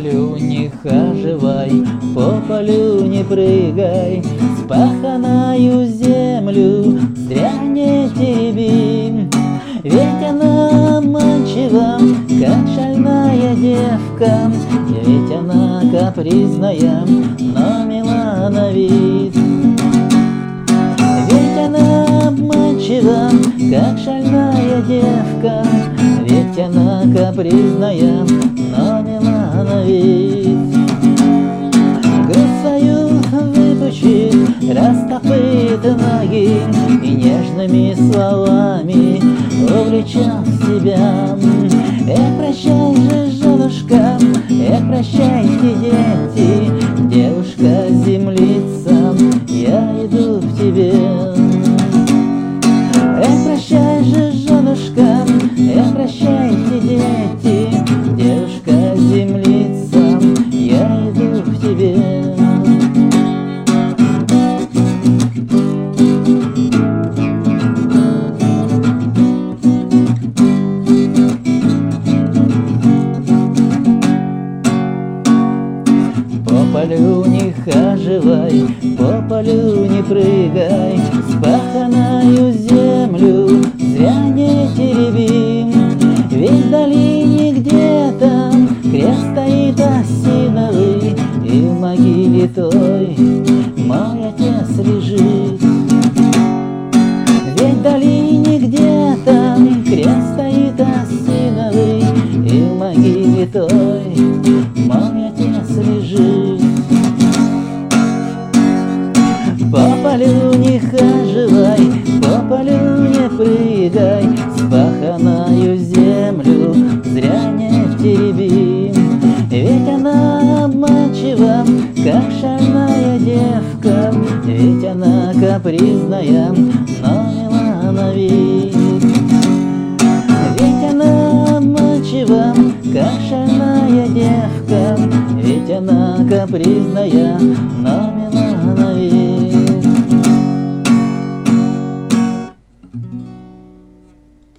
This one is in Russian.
не хаживай, по полю не прыгай, Спаханаю землю зря не тереби. Ведь она обманчива, как шальная девка, Ведь она капризная, но мила на вид. Ведь она обманчива, как шальная девка, Ведь она капризная, но Грудь свою выпучит, растопыт ноги И нежными словами увлечет себя. Эх, прощай же, женушка, эх, прощайте, дети, Девушка землица, я иду к тебе. Полю не хаживай, по полю не прыгай, Спаханную землю зря не тереби. Ведь в долине где-то крест стоит осиновый, И в могиле той полю не хаживай, по полю не прыгай, Спаханную землю зря не тереби. Ведь она обманчива, как шальная девка, Ведь она капризная, но мила на вид. Ведь она обманчива, как шальная девка, Ведь она капризная, но мила